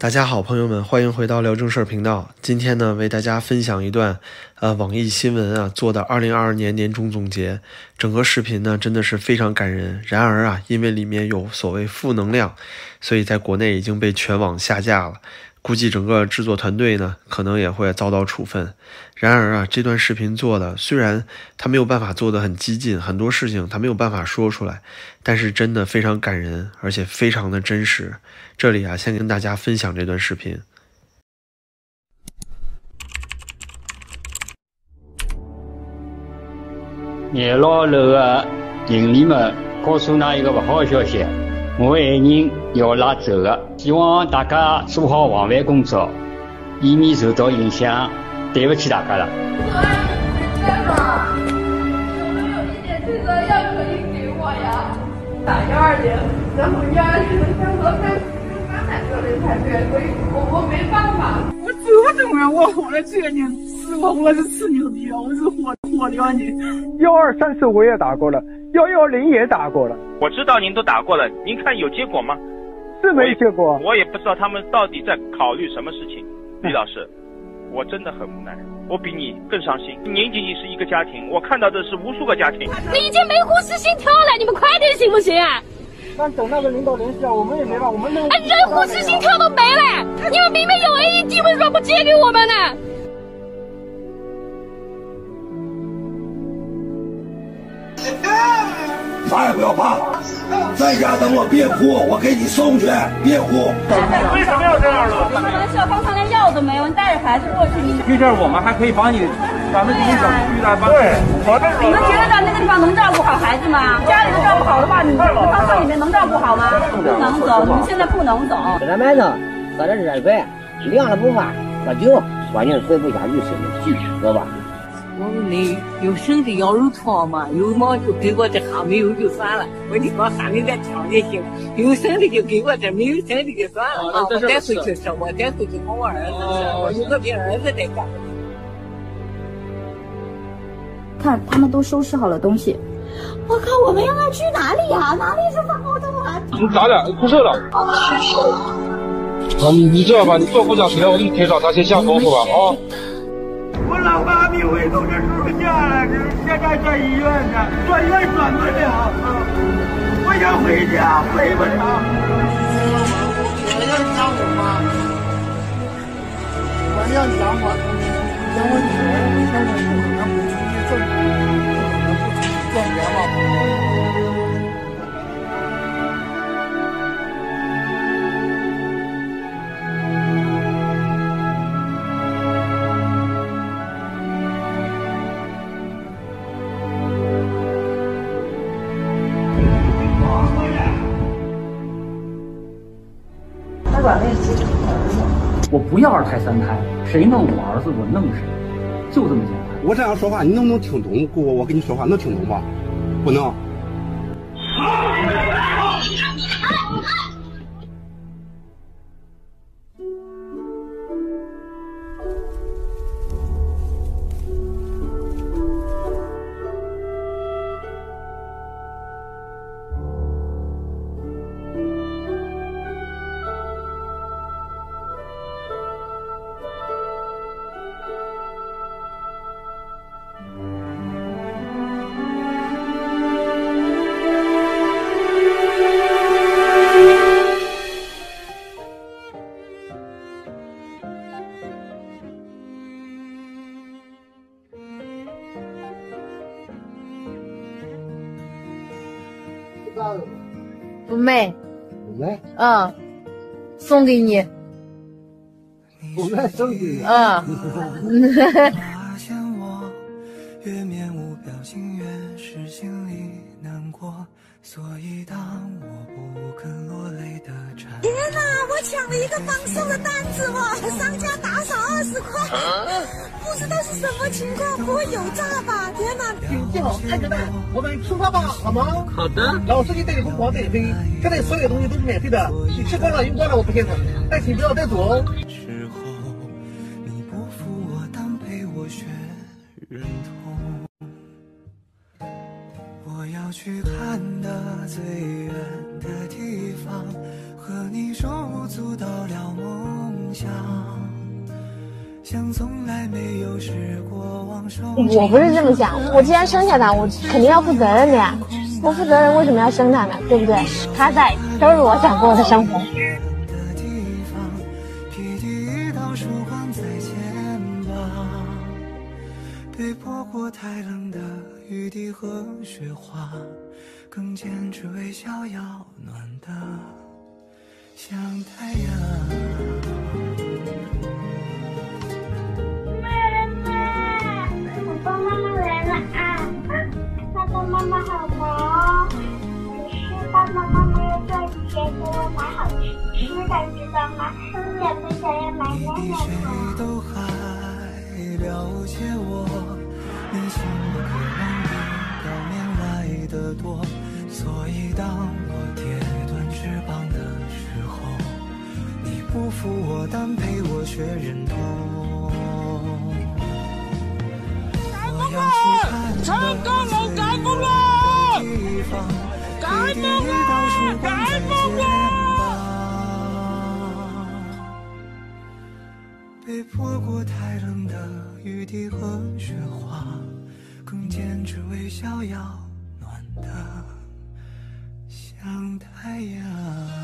大家好，朋友们，欢迎回到聊正事儿频道。今天呢，为大家分享一段，呃，网易新闻啊做的二零二二年年终总结。整个视频呢，真的是非常感人。然而啊，因为里面有所谓负能量，所以在国内已经被全网下架了。估计整个制作团队呢，可能也会遭到处分。然而啊，这段视频做的虽然他没有办法做的很激进，很多事情他没有办法说出来，但是真的非常感人，而且非常的真实。这里啊，先跟大家分享这段视频。年老楼的邻里们告诉那一个不好的消息。我爱人要拉走了，希望大家做好防范工作，以免受到影响。对不起大家了。我爱你在吗？有没有一点退责药可以给我呀？打幺二零，然后幺二零的三和三只有刚才说的才对，所以我我没办法。我这么重要，我活了几个年，是我我是吃牛逼了，我是活活了你。幺二三四我也打过了，幺幺零也打过了。我知道您都打过了，您看有结果吗？是没结果。我也不知道他们到底在考虑什么事情。李老师，我真的很无奈，我比你更伤心。您仅仅是一个家庭，我看到的是无数个家庭。你已经没呼吸心跳了，你们快点行不行啊？但等那个领导联系啊，我们也没办法，我们那。哎，人呼吸心跳都没了，你们明明有 AED，为什么不借给我们呢？啥也不要怕，在家等我，别哭，我给你送去，别哭。为什么要这样呢？开玩笑，刚才连药都没有，你带着孩子过去，你去这儿我们还可以帮你，咱们这些小区来帮。对，我这你们觉得在那个地方能照顾好孩子吗？家里都照顾好的话，你们方舱里面能照顾好吗？不能走，你们现在不能走。给他买上，喝点热水，凉了不怕，喝酒，关键睡不下去，身体急，知道吧？我们累，有身体要有床嘛，有嘛就给我点哈，没有就算了。我你光喊你点枪就行，有身体就给我这，没有身体就算了啊！我带回去吃，我带回去给我儿子吃，我有个别儿子在家。看，他们都收拾好了东西。我靠，我们要去哪里呀？哪里是防空洞啊？你咋的？哭事了？啊，你你这样吧，你坐公交车，我给你开上，咱先下高速吧啊。我老爸病危都是出家了，这现在在医院呢，转院转不了，我想回家，回不了。我要想我妈，我要想我，想我女儿，想我不可能不出去挣，不可能不出去赚钱嘛。不要二胎三胎，谁弄我儿子我弄谁，就这么简单。我这样说话，你能不能听懂？姑，我跟你说话能听懂吗？不能。嗯，送给你，我卖送给你，嗯。了一个帮手的单子哦，商家打赏二十块，不知道是什么情况，不会有诈吧？天哪！请记好，太哥大，我们出发吧，好吗？好的。老司机带你疯狂带你飞，这里所有东西都是免费的，你吃光了用光了我不嫌疼，但请不要带走哦。时候，你不负我，但陪我学忍痛。我要去看的最远的地方，和你手舞足蹈聊梦想。像从来没有失过望手。我不是这么想，我既然生下他，我肯定要负责任的呀。不负责任为什么要生他呢？对不对？他在都是我想过的生活。被泼过太冷的雨滴和雪花，更坚持微笑要暖的像太阳。妈妈，爸爸妈妈来了啊！爸爸妈妈好忙，可是爸爸妈妈要赚钱给我买好吃的，知道吗？也不想要买那么多。了解我，内心的渴望比表面来的多，所以当我跌断翅膀的时候，不负我，但陪我却忍痛。我要去看成功了，改风了，改风了，改风了。被泼过太冷的雨滴和雪花，更坚持微笑要暖的像太阳。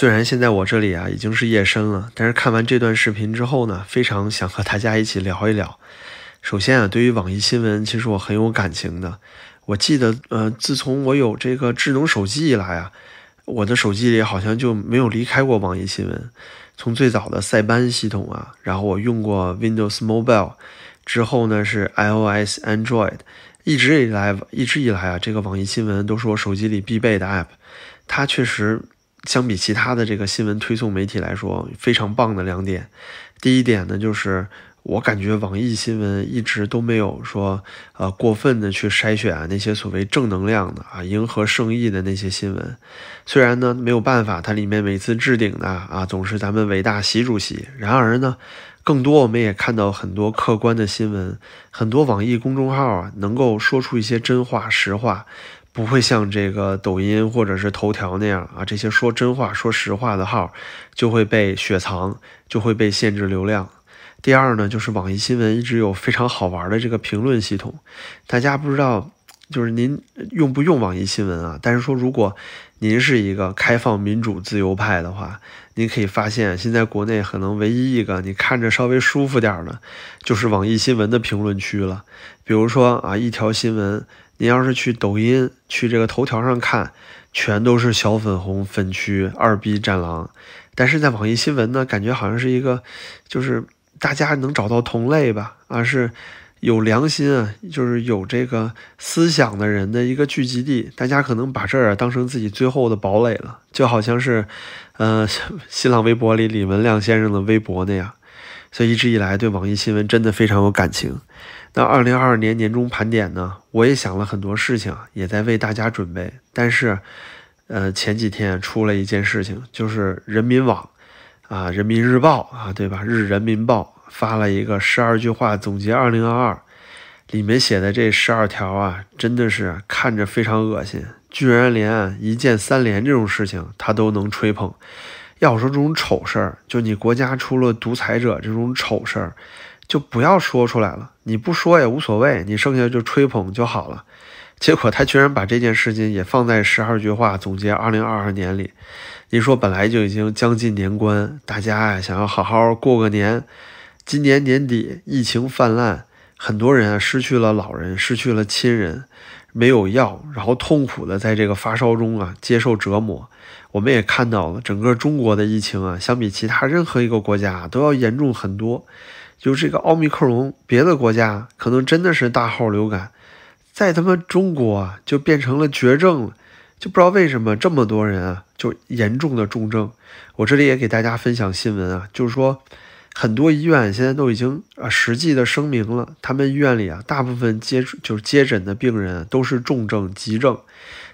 虽然现在我这里啊已经是夜深了，但是看完这段视频之后呢，非常想和大家一起聊一聊。首先啊，对于网易新闻，其实我很有感情的。我记得，呃，自从我有这个智能手机以来啊，我的手机里好像就没有离开过网易新闻。从最早的塞班系统啊，然后我用过 Windows Mobile，之后呢是 iOS、Android，一直以来，一直以来啊，这个网易新闻都是我手机里必备的 App。它确实。相比其他的这个新闻推送媒体来说，非常棒的两点。第一点呢，就是我感觉网易新闻一直都没有说，呃，过分的去筛选那些所谓正能量的啊，迎合圣意的那些新闻。虽然呢没有办法，它里面每次置顶的啊，总是咱们伟大习主席。然而呢，更多我们也看到很多客观的新闻，很多网易公众号啊，能够说出一些真话实话。不会像这个抖音或者是头条那样啊，这些说真话、说实话的号就会被雪藏，就会被限制流量。第二呢，就是网易新闻一直有非常好玩的这个评论系统。大家不知道，就是您用不用网易新闻啊？但是说，如果您是一个开放、民主、自由派的话，您可以发现，现在国内可能唯一一个你看着稍微舒服点的，就是网易新闻的评论区了。比如说啊，一条新闻。你要是去抖音、去这个头条上看，全都是小粉红、粉区、二逼战狼。但是在网易新闻呢，感觉好像是一个，就是大家能找到同类吧，啊，是有良心啊，就是有这个思想的人的一个聚集地。大家可能把这儿当成自己最后的堡垒了，就好像是，呃，新浪微博里李文亮先生的微博那样。所以一直以来对网易新闻真的非常有感情。那二零二二年年终盘点呢，我也想了很多事情，也在为大家准备。但是，呃，前几天出了一件事情，就是人民网，啊，人民日报啊，对吧？日人民报发了一个十二句话总结二零二二，里面写的这十二条啊，真的是看着非常恶心，居然连一键三连这种事情他都能吹捧。要说这种丑事儿，就你国家出了独裁者这种丑事儿。就不要说出来了，你不说也无所谓，你剩下就吹捧就好了。结果他居然把这件事情也放在十二句话总结二零二二年里。你说本来就已经将近年关，大家呀想要好好过个年，今年年底疫情泛滥，很多人啊失去了老人，失去了亲人，没有药，然后痛苦的在这个发烧中啊接受折磨。我们也看到了整个中国的疫情啊，相比其他任何一个国家都要严重很多。就这个奥密克戎，别的国家可能真的是大号流感，在他们中国啊就变成了绝症了，就不知道为什么这么多人啊就严重的重症。我这里也给大家分享新闻啊，就是说很多医院现在都已经啊实际的声明了，他们医院里啊大部分接就是接诊的病人都是重症急症。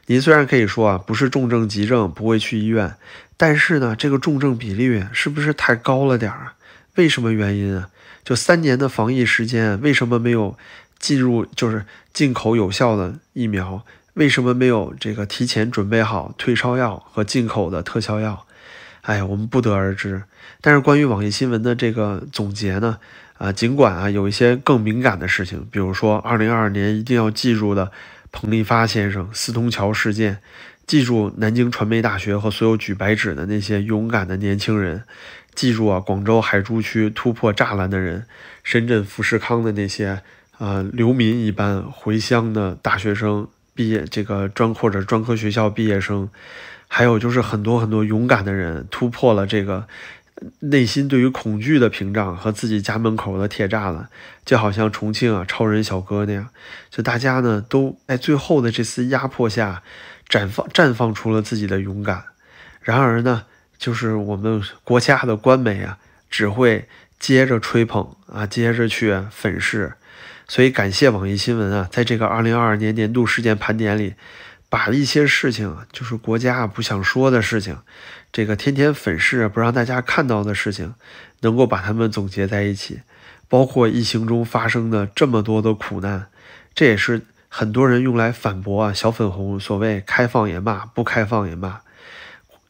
您虽然可以说啊不是重症急症不会去医院，但是呢，这个重症比例是不是太高了点儿？为什么原因啊？就三年的防疫时间，为什么没有进入就是进口有效的疫苗？为什么没有这个提前准备好退烧药和进口的特效药？哎，我们不得而知。但是关于网易新闻的这个总结呢，啊，尽管啊有一些更敏感的事情，比如说二零二二年一定要记住的彭立发先生四通桥事件，记住南京传媒大学和所有举白纸的那些勇敢的年轻人，记住啊广州海珠区突破栅栏的人，深圳富士康的那些啊流民一般回乡的大学生。毕业这个专或者专科学校毕业生，还有就是很多很多勇敢的人突破了这个内心对于恐惧的屏障和自己家门口的铁栅栏，就好像重庆啊超人小哥那样，就大家呢都在最后的这丝压迫下绽放绽放出了自己的勇敢。然而呢，就是我们国家的官媒啊，只会接着吹捧啊，接着去粉饰。所以感谢网易新闻啊，在这个二零二二年年度事件盘点里，把一些事情，就是国家不想说的事情，这个天天粉饰不让大家看到的事情，能够把它们总结在一起，包括疫情中发生的这么多的苦难，这也是很多人用来反驳啊小粉红所谓开放也骂，不开放也骂，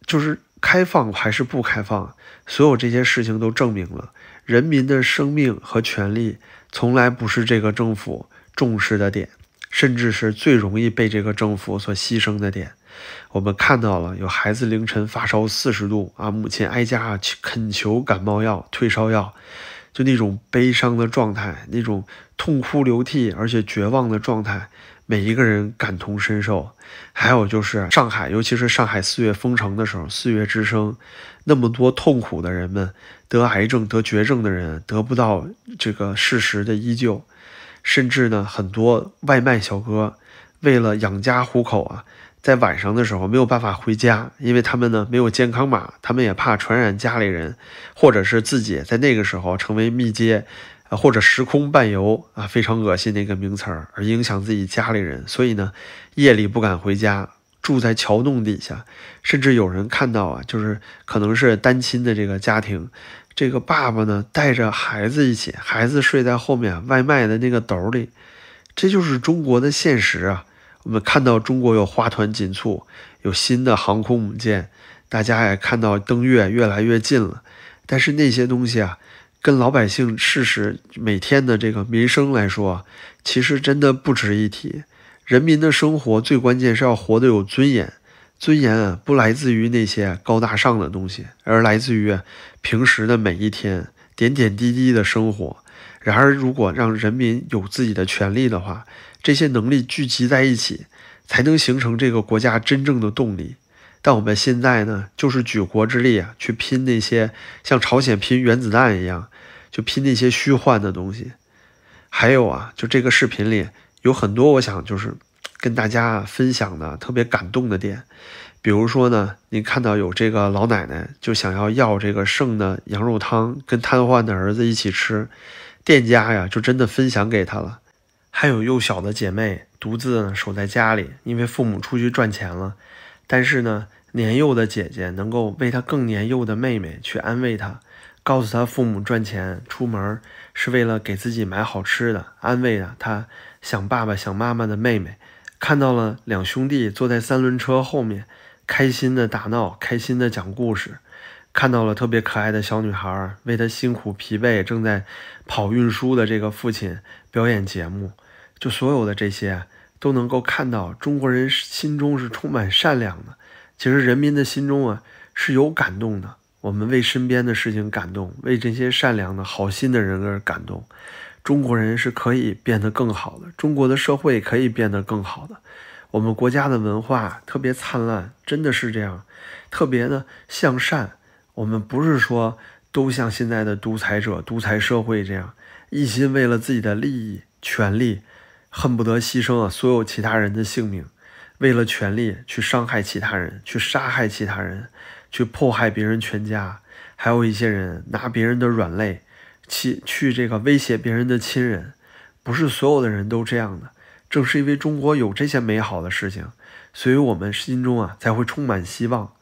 就是开放还是不开放，所有这些事情都证明了人民的生命和权利。从来不是这个政府重视的点，甚至是最容易被这个政府所牺牲的点。我们看到了有孩子凌晨发烧四十度啊，母亲挨家去恳求感冒药、退烧药，就那种悲伤的状态，那种痛哭流涕而且绝望的状态，每一个人感同身受。还有就是上海，尤其是上海四月封城的时候，四月之声，那么多痛苦的人们。得癌症、得绝症的人得不到这个事实的依旧，甚至呢，很多外卖小哥为了养家糊口啊，在晚上的时候没有办法回家，因为他们呢没有健康码，他们也怕传染家里人，或者是自己在那个时候成为密接，或者时空伴游啊，非常恶心的一个名词儿，而影响自己家里人，所以呢，夜里不敢回家。住在桥洞底下，甚至有人看到啊，就是可能是单亲的这个家庭，这个爸爸呢带着孩子一起，孩子睡在后面外卖的那个斗里，这就是中国的现实啊。我们看到中国有花团锦簇，有新的航空母舰，大家也看到登月越来越近了，但是那些东西啊，跟老百姓事实每天的这个民生来说，其实真的不值一提。人民的生活最关键是要活得有尊严，尊严啊不来自于那些高大上的东西，而来自于平时的每一天点点滴滴的生活。然而，如果让人民有自己的权利的话，这些能力聚集在一起，才能形成这个国家真正的动力。但我们现在呢，就是举国之力啊，去拼那些像朝鲜拼原子弹一样，就拼那些虚幻的东西。还有啊，就这个视频里。有很多我想就是跟大家分享的特别感动的点，比如说呢，您看到有这个老奶奶就想要要这个剩的羊肉汤跟瘫痪的儿子一起吃，店家呀就真的分享给他了。还有幼小的姐妹独自守在家里，因为父母出去赚钱了，但是呢年幼的姐姐能够为她更年幼的妹妹去安慰她，告诉她父母赚钱出门是为了给自己买好吃的，安慰啊她。想爸爸想妈妈的妹妹，看到了两兄弟坐在三轮车后面，开心的打闹，开心的讲故事；看到了特别可爱的小女孩，为她辛苦疲惫正在跑运输的这个父亲表演节目。就所有的这些，都能够看到中国人心中是充满善良的。其实人民的心中啊是有感动的。我们为身边的事情感动，为这些善良的好心的人而感动。中国人是可以变得更好的，中国的社会可以变得更好的，我们国家的文化特别灿烂，真的是这样，特别的向善。我们不是说都像现在的独裁者、独裁社会这样，一心为了自己的利益、权利，恨不得牺牲了所有其他人的性命，为了权利去伤害其他人，去杀害其他人，去迫害别人全家，还有一些人拿别人的软肋。去去这个威胁别人的亲人，不是所有的人都这样的。正是因为中国有这些美好的事情，所以我们心中啊才会充满希望。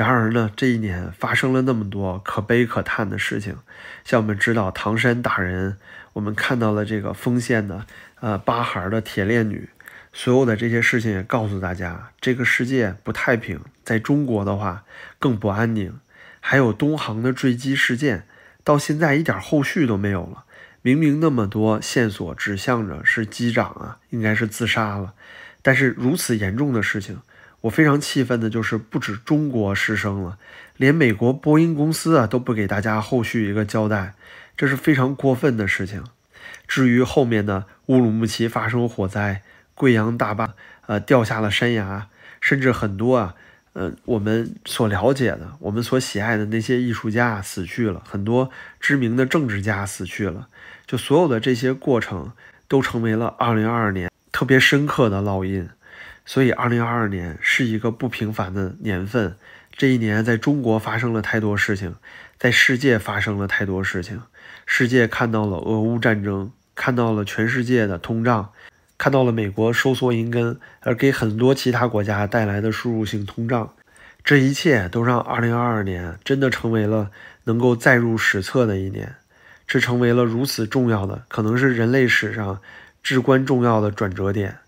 然而呢，这一年发生了那么多可悲可叹的事情，像我们知道唐山打人，我们看到了这个丰县的呃八孩的铁链女，所有的这些事情也告诉大家，这个世界不太平，在中国的话更不安宁。还有东航的坠机事件，到现在一点后续都没有了。明明那么多线索指向着是机长啊，应该是自杀了，但是如此严重的事情，我非常气愤的就是不止中国失声了，连美国波音公司啊都不给大家后续一个交代，这是非常过分的事情。至于后面的乌鲁木齐发生火灾，贵阳大坝呃掉下了山崖，甚至很多啊。呃，我们所了解的，我们所喜爱的那些艺术家死去了，很多知名的政治家死去了，就所有的这些过程都成为了2022年特别深刻的烙印。所以，2022年是一个不平凡的年份。这一年，在中国发生了太多事情，在世界发生了太多事情。世界看到了俄乌战争，看到了全世界的通胀。看到了美国收缩银根，而给很多其他国家带来的输入性通胀，这一切都让2022年真的成为了能够载入史册的一年。这成为了如此重要的，可能是人类史上至关重要的转折点。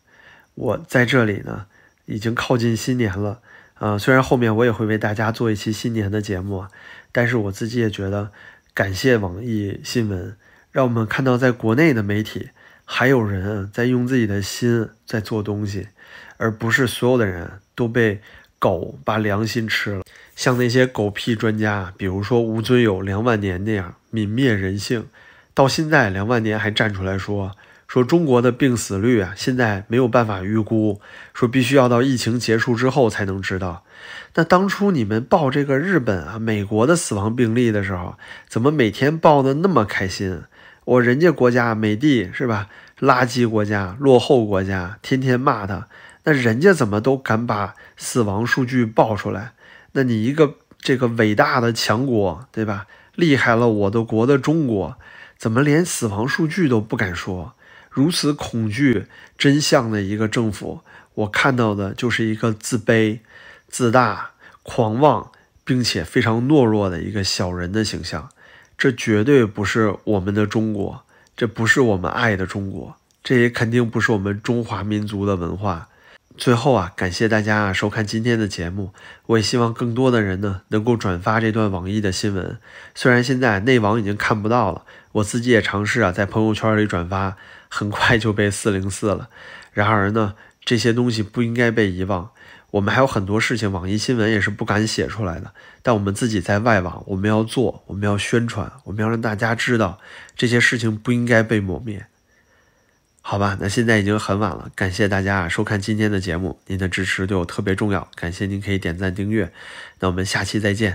我在这里呢，已经靠近新年了，啊，虽然后面我也会为大家做一期新年的节目，但是我自己也觉得，感谢网易新闻，让我们看到在国内的媒体。还有人在用自己的心在做东西，而不是所有的人都被狗把良心吃了。像那些狗屁专家，比如说吴尊友、梁万年那样泯灭人性，到现在梁万年还站出来说说中国的病死率啊，现在没有办法预估，说必须要到疫情结束之后才能知道。那当初你们报这个日本啊、美国的死亡病例的时候，怎么每天报的那么开心？我人家国家美帝是吧？垃圾国家、落后国家，天天骂他，那人家怎么都敢把死亡数据报出来？那你一个这个伟大的强国，对吧？厉害了我的国的中国，怎么连死亡数据都不敢说？如此恐惧真相的一个政府，我看到的就是一个自卑、自大、狂妄，并且非常懦弱的一个小人的形象。这绝对不是我们的中国，这不是我们爱的中国，这也肯定不是我们中华民族的文化。最后啊，感谢大家啊收看今天的节目，我也希望更多的人呢能够转发这段网易的新闻。虽然现在内网已经看不到了，我自己也尝试啊在朋友圈里转发，很快就被四零四了。然而呢，这些东西不应该被遗忘。我们还有很多事情，网易新闻也是不敢写出来的。但我们自己在外网，我们要做，我们要宣传，我们要让大家知道这些事情不应该被抹灭。好吧，那现在已经很晚了，感谢大家收看今天的节目，您的支持对我特别重要，感谢您可以点赞订阅。那我们下期再见。